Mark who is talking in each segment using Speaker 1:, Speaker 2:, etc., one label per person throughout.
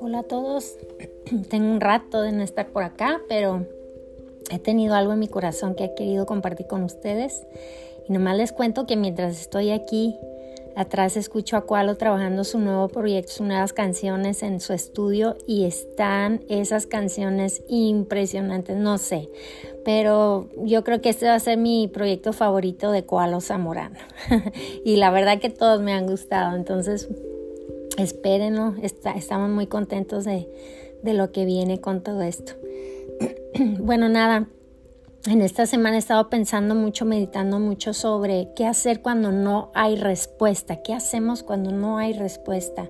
Speaker 1: Hola a todos, tengo un rato de no estar por acá, pero he tenido algo en mi corazón que he querido compartir con ustedes. Y nomás les cuento que mientras estoy aquí, atrás escucho a Cualo trabajando su nuevo proyecto, sus nuevas canciones en su estudio y están esas canciones impresionantes, no sé, pero yo creo que este va a ser mi proyecto favorito de Cualo Zamorano. y la verdad que todos me han gustado, entonces espérenlo, estamos muy contentos de, de lo que viene con todo esto. bueno, nada, en esta semana he estado pensando mucho, meditando mucho sobre qué hacer cuando no hay respuesta, qué hacemos cuando no hay respuesta.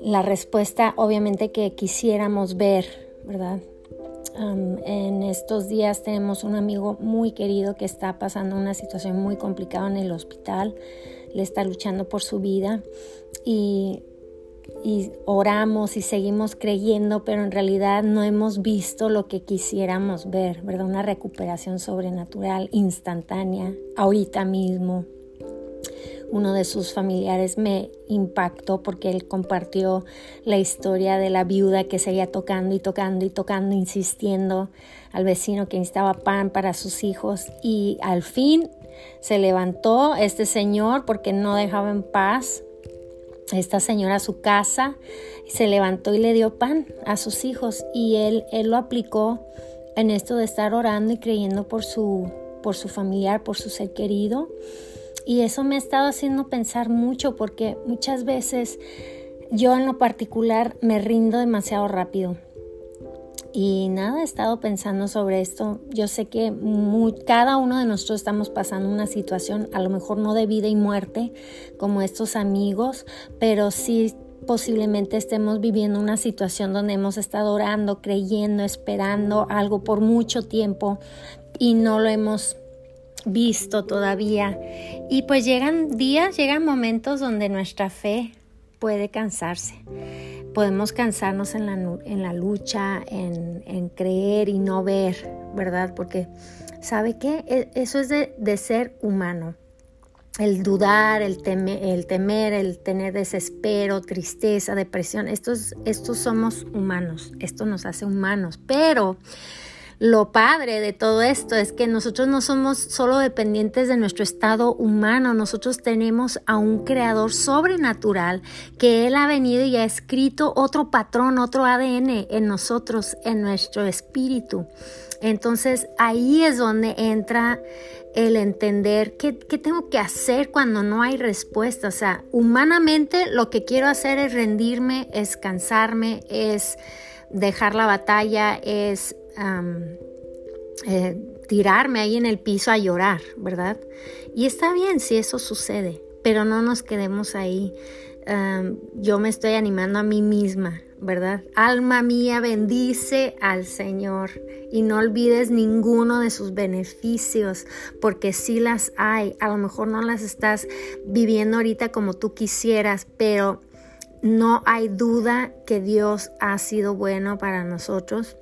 Speaker 1: La respuesta obviamente que quisiéramos ver, ¿verdad? En estos días tenemos un amigo muy querido que está pasando una situación muy complicada en el hospital, le está luchando por su vida y y oramos y seguimos creyendo, pero en realidad no hemos visto lo que quisiéramos ver, ¿verdad? Una recuperación sobrenatural, instantánea, ahorita mismo. Uno de sus familiares me impactó porque él compartió la historia de la viuda que seguía tocando y tocando y tocando, insistiendo al vecino que necesitaba pan para sus hijos y al fin se levantó este señor porque no dejaba en paz esta señora a su casa, se levantó y le dio pan a sus hijos y él, él lo aplicó en esto de estar orando y creyendo por su, por su familiar, por su ser querido. Y eso me ha estado haciendo pensar mucho porque muchas veces yo en lo particular me rindo demasiado rápido. Y nada, he estado pensando sobre esto. Yo sé que cada uno de nosotros estamos pasando una situación, a lo mejor no de vida y muerte, como estos amigos, pero sí posiblemente estemos viviendo una situación donde hemos estado orando, creyendo, esperando algo por mucho tiempo y no lo hemos visto todavía. Y pues llegan días, llegan momentos donde nuestra fe puede cansarse podemos cansarnos en la, en la lucha, en, creer y no ver, ¿verdad? Porque, ¿sabe qué? E, eso es de, ser humano. El dudar, el, el temer, el tener desespero, tristeza, depresión, estos, estos somos humanos, esto nos hace humanos, pero lo padre de todo esto es que nosotros no somos solo dependientes de nuestro estado humano, nosotros tenemos a un creador sobrenatural que Él ha venido y ha escrito otro patrón, otro ADN en nosotros, en nuestro espíritu. Entonces ahí es donde entra el entender qué, tengo que hacer cuando no hay respuesta. O sea, humanamente lo que quiero hacer es rendirme, es cansarme, es dejar la batalla, es eh, tirarme ahí en el piso a llorar, ¿verdad? Y está bien si eso sucede, pero no nos quedemos ahí. yo me estoy animando a mí misma, ¿verdad? Alma mía, bendice al Señor y no olvides ninguno de sus beneficios, porque sí las hay. A lo mejor no las estás viviendo ahorita como tú quisieras, pero no hay duda que Dios ha sido bueno para nosotros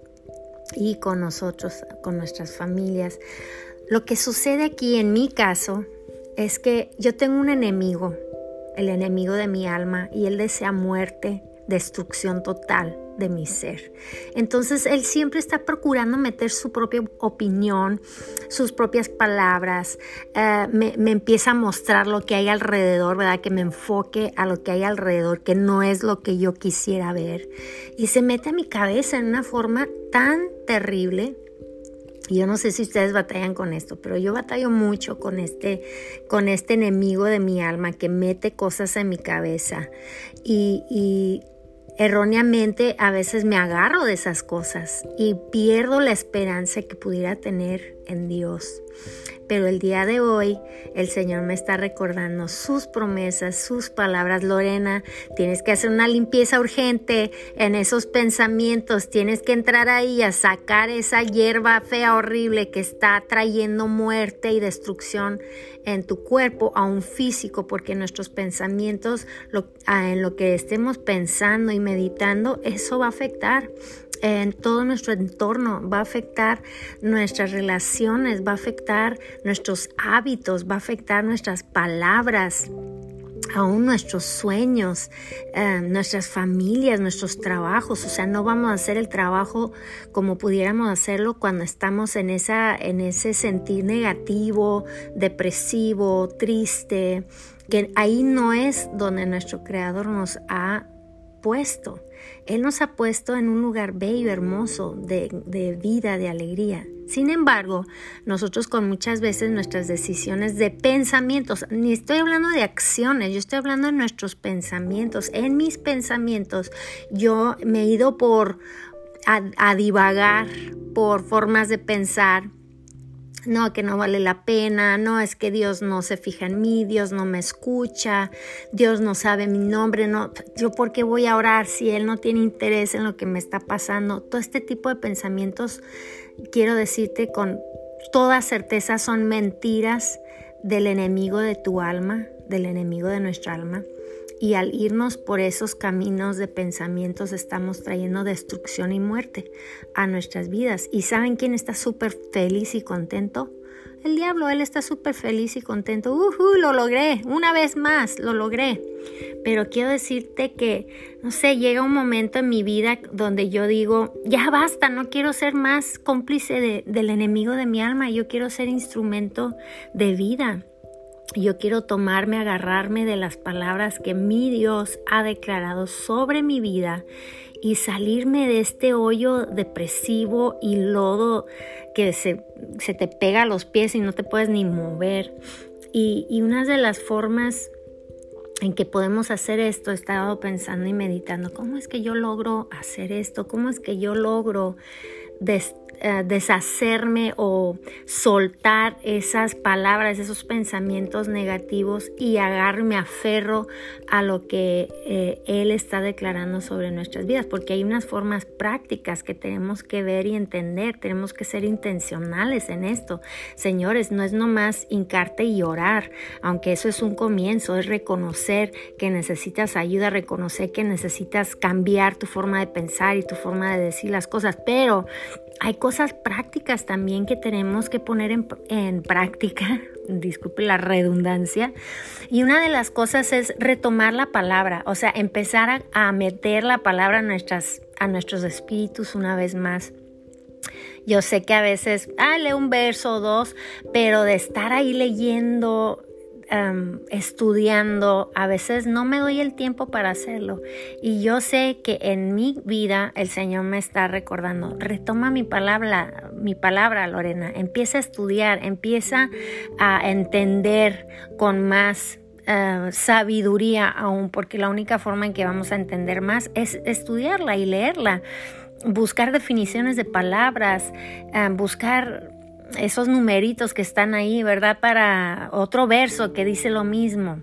Speaker 1: y con nosotros, con nuestras familias. Lo que sucede aquí en mi caso es que yo tengo un enemigo, el enemigo de mi alma, y él desea muerte, destrucción total de mi ser. Entonces Él siempre está procurando meter su propia opinión, sus propias palabras, eh, me, empieza a mostrar lo que hay alrededor, ¿verdad? Que me enfoque a lo que hay alrededor, que no es lo que yo quisiera ver. Y se mete a mi cabeza en una forma tan terrible yo no sé si ustedes batallan con esto, pero yo batallo mucho con este, con este enemigo de mi alma que mete cosas en mi cabeza y, y erróneamente a veces me agarro de esas cosas y pierdo la esperanza que pudiera tener en Dios. Pero el día de hoy el Señor me está recordando sus promesas, sus palabras. Lorena, tienes que hacer una limpieza urgente en esos pensamientos. Tienes que entrar ahí a sacar esa hierba fea, horrible que está trayendo muerte y destrucción en tu cuerpo, a un físico, porque nuestros pensamientos, en lo que estemos pensando y meditando, eso va a afectar en todo nuestro entorno, va a afectar nuestras relaciones, va a afectar nuestros hábitos, va a afectar nuestras palabras, aún nuestros sueños, eh, nuestras familias, nuestros trabajos. O sea, no vamos a hacer el trabajo como pudiéramos hacerlo cuando estamos en, esa, en ese sentir negativo, depresivo, triste, que ahí no es donde nuestro Creador nos ha puesto. Él nos ha puesto en un lugar bello, hermoso, de, vida, de alegría. Sin embargo, nosotros con muchas veces nuestras decisiones de pensamientos, ni estoy hablando de acciones, yo estoy hablando de nuestros pensamientos. En mis pensamientos yo me he ido por a divagar por formas de pensar no, que no vale la pena, no, es que Dios no se fija en mí, Dios no me escucha, Dios no sabe mi nombre, no, yo por qué voy a orar si Él no tiene interés en lo que me está pasando. Todo este tipo de pensamientos, quiero decirte con toda certeza, son mentiras del enemigo de tu alma, del enemigo de nuestra alma. Y al irnos por esos caminos de pensamientos estamos trayendo destrucción y muerte a nuestras vidas. ¿Y saben quién está súper feliz y contento? El diablo, él está súper feliz y contento. Uh, lo logré, una vez más, lo logré. Pero quiero decirte que, no sé, llega un momento en mi vida donde yo digo, ya basta, no quiero ser más cómplice del enemigo de mi alma, yo quiero ser instrumento de vida. Yo quiero tomarme, agarrarme de las palabras que mi Dios ha declarado sobre mi vida y salirme de este hoyo depresivo y lodo que se, te pega a los pies y no te puedes ni mover. Y, y una de las formas en que podemos hacer esto, he estado pensando y meditando, ¿cómo es que yo logro hacer esto? ¿Cómo es que yo logro eh, deshacerme o soltar esas palabras, esos pensamientos negativos y agarrarme aferro a lo que eh, Él está declarando sobre nuestras vidas, porque hay unas formas prácticas que tenemos que ver y entender, tenemos que ser intencionales en esto. Señores, no es nomás hincarte y orar, aunque eso es un comienzo, es reconocer que necesitas ayuda, reconocer que necesitas cambiar tu forma de pensar y tu forma de decir las cosas, pero hay cosas prácticas también que tenemos que poner en, práctica, disculpe la redundancia, y una de las cosas es retomar la palabra, o sea, empezar a, meter la palabra a, nuestras, a nuestros espíritus una vez más. Yo sé que a veces, ah, lee un verso o dos, pero de estar ahí leyendo Em, estudiando, a veces no me doy el tiempo para hacerlo. Y yo sé que en mi vida el Señor me está recordando, retoma mi palabra, mi palabra, Lorena, empieza a estudiar, empieza a entender con más eh, sabiduría aún, porque la única forma en que vamos a entender más es estudiarla y leerla buscar definiciones de palabras, eh, buscar esos numeritos que están ahí, ¿verdad? Para otro verso que dice lo mismo.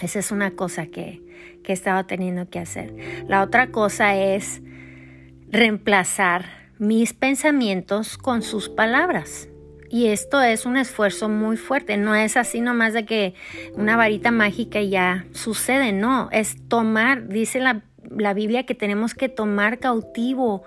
Speaker 1: Esa es una cosa que, que he estado teniendo que hacer. La otra cosa es reemplazar mis pensamientos con sus palabras. Y esto es un esfuerzo muy fuerte, no es así nomás de que una varita mágica ya sucede, no, es tomar, dice la, la Biblia que tenemos que tomar cautivo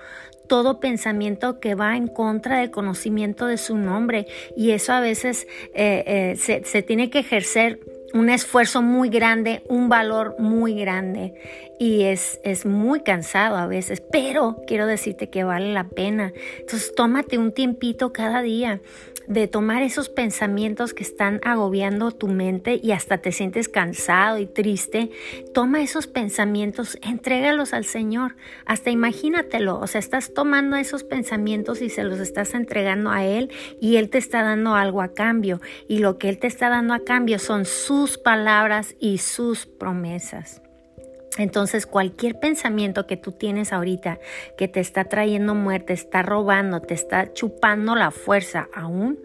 Speaker 1: todo pensamiento que va en contra del conocimiento de su nombre. Y eso a veces eh, eh, se, se tiene que ejercer un esfuerzo muy grande, un valor muy grande. Y es, es, muy cansado a veces, pero quiero decirte que vale la pena. Entonces tómate un tiempito cada día de tomar esos pensamientos que están agobiando tu mente y hasta te sientes cansado y triste, toma esos pensamientos, entrégalos al Señor, hasta imagínatelo, o sea, estás tomando esos pensamientos y se los estás entregando a Él y Él te está dando algo a cambio. Y lo que Él te está dando a cambio son sus palabras y sus promesas. Entonces cualquier pensamiento que tú tienes ahorita que te está trayendo muerte, está robando, te está chupando la fuerza aún,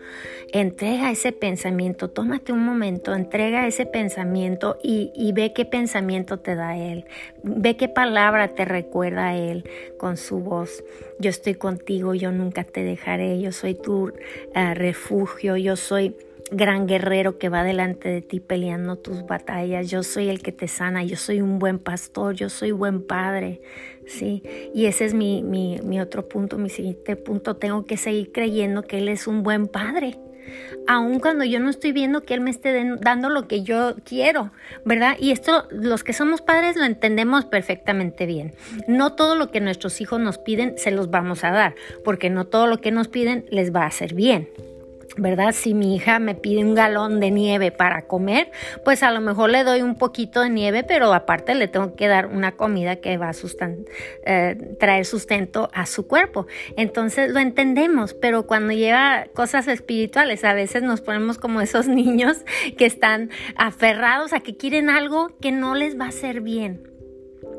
Speaker 1: entrega ese pensamiento, tómate un momento, entrega ese pensamiento y, ve qué pensamiento te da Él, ve qué palabra te recuerda Él con su voz. Yo estoy contigo, yo nunca te dejaré, yo soy tu eh, refugio, yo soy gran guerrero que va delante de ti peleando tus batallas. Yo soy el que te sana, yo soy un buen pastor, yo soy buen padre. ¿sí? Y ese es mi, mi, otro punto, mi siguiente punto. Tengo que seguir creyendo que Él es un buen padre. Aun cuando yo no estoy viendo que Él me esté dando lo que yo quiero, ¿verdad? Y esto, los que somos padres lo entendemos perfectamente bien. No todo lo que nuestros hijos nos piden se los vamos a dar, porque no todo lo que nos piden les va a hacer bien, ¿verdad? Si mi hija me pide un galón de nieve para comer, pues a lo mejor le doy un poquito de nieve, pero aparte le tengo que dar una comida que va a eh, traer sustento a su cuerpo. Entonces lo entendemos, pero cuando lleva cosas espirituales, a veces nos ponemos como esos niños que están aferrados a que quieren algo que no les va a hacer bien.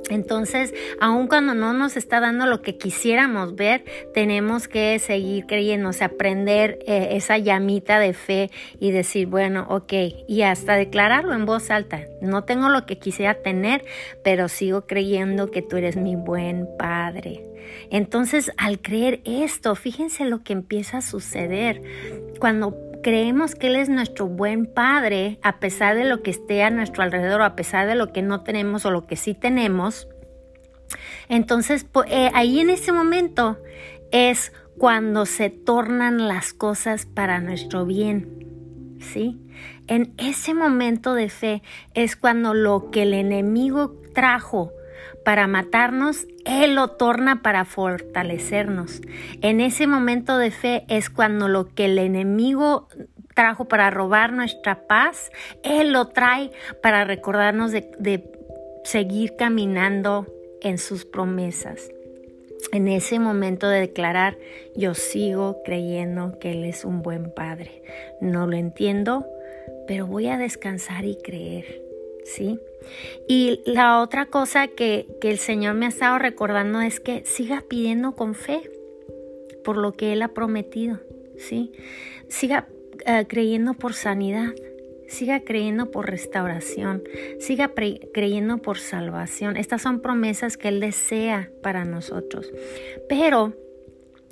Speaker 1: Entonces, aun cuando no nos está dando lo que quisiéramos ver, tenemos que seguir creyendo, o sea, aprender eh, esa llamita de fe y decir, bueno, ok, y hasta declararlo en voz alta. No tengo lo que quisiera tener, pero sigo creyendo que tú eres mi buen padre. Entonces, al creer esto, fíjense lo que empieza a suceder cuando creemos que Él es nuestro buen Padre, a pesar de lo que esté a nuestro alrededor, a pesar de lo que no tenemos o lo que sí tenemos, entonces eh, ahí en ese momento es cuando se tornan las cosas para nuestro bien. ¿Sí? En ese momento de fe es cuando lo que el enemigo trajo para matarnos, Él lo torna para fortalecernos. En ese momento de fe es cuando lo que el enemigo trajo para robar nuestra paz, Él lo trae para recordarnos de, seguir caminando en sus promesas. En ese momento de declarar, yo sigo creyendo que Él es un buen Padre. No lo entiendo, pero voy a descansar y creer. ¿Sí? Y la otra cosa que, el Señor me ha estado recordando es que siga pidiendo con fe por lo que Él ha prometido, ¿sí? Siga eh, creyendo por sanidad, siga creyendo por restauración, siga creyendo por salvación. Estas son promesas que Él desea para nosotros. Pero,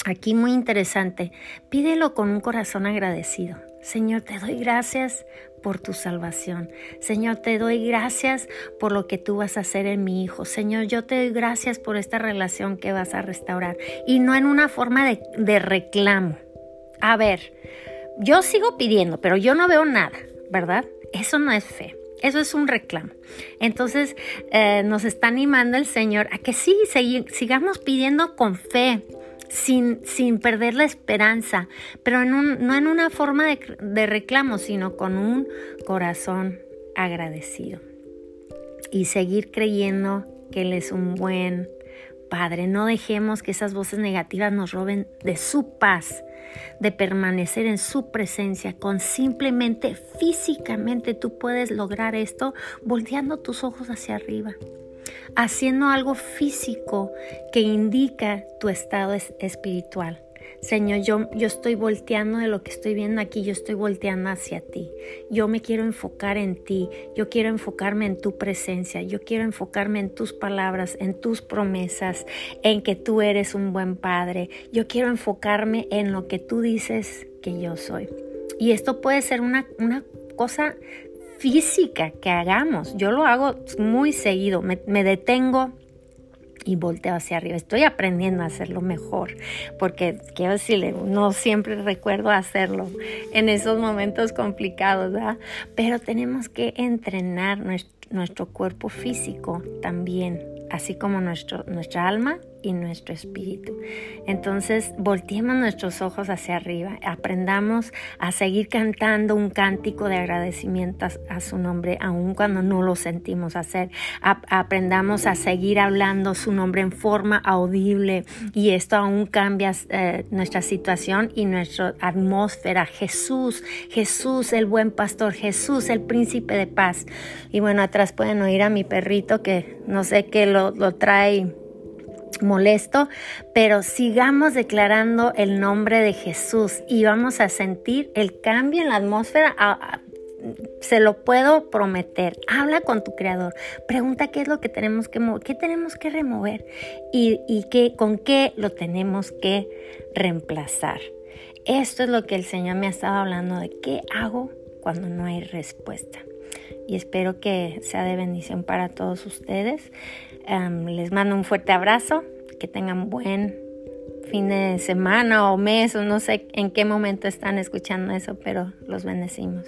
Speaker 1: aquí muy interesante, pídelo con un corazón agradecido. Señor, te doy gracias por tu salvación. Señor, te doy gracias por lo que tú vas a hacer en mi hijo. Señor, yo te doy gracias por esta relación que vas a restaurar. Y no en una forma de, reclamo. A ver, yo sigo pidiendo, pero yo no veo nada, ¿verdad? Eso no es fe. Eso es un reclamo. Entonces eh, nos está animando el Señor a que sí, sigamos pidiendo con fe, sin, sin perder la esperanza, pero no en una forma de, de reclamo, sino con un corazón agradecido. Y seguir creyendo que Él es un buen Padre. No dejemos que esas voces negativas nos roben de su paz, de permanecer en su presencia. Con simplemente físicamente tú puedes lograr esto volteando tus ojos hacia arriba haciendo algo físico que indica tu estado espiritual. Señor, yo, yo estoy volteando de lo que estoy viendo aquí, yo estoy volteando hacia ti. Yo me quiero enfocar en ti, yo quiero enfocarme en tu presencia, yo quiero enfocarme en tus palabras, en tus promesas, en que tú eres un buen padre. Yo quiero enfocarme en lo que tú dices que yo soy. Y esto puede ser una, una cosa física que hagamos. Yo lo hago muy seguido, me, detengo y volteo hacia arriba. Estoy aprendiendo a hacerlo mejor, porque quiero decirle, no siempre recuerdo hacerlo en esos momentos complicados, ¿verdad? Pero tenemos que entrenar nuestro, nuestro cuerpo físico también, así como nuestro, nuestra alma y nuestro espíritu. Entonces, volteemos nuestros ojos hacia arriba, aprendamos a seguir cantando un cántico de agradecimiento a, su nombre, aun cuando no lo sentimos hacer. aprendamos a seguir hablando su nombre en forma audible y esto aún cambia eh, nuestra situación y nuestra atmósfera. Jesús, Jesús, el buen pastor, Jesús, el príncipe de paz. Y bueno, atrás pueden oír a mi perrito que no sé qué lo trae molesto, pero sigamos declarando el nombre de Jesús y vamos a sentir el cambio en la atmósfera. se lo puedo prometer. Habla con tu creador. Pregunta qué es lo que tenemos que mover, qué tenemos que remover y, y qué, con qué lo tenemos que reemplazar. Esto es lo que el Señor me ha estado hablando de qué hago cuando no hay respuesta. Y espero que sea de bendición para todos ustedes. Les mando un fuerte abrazo, que tengan buen fin de semana o mes o no sé en qué momento están escuchando eso, pero los bendecimos.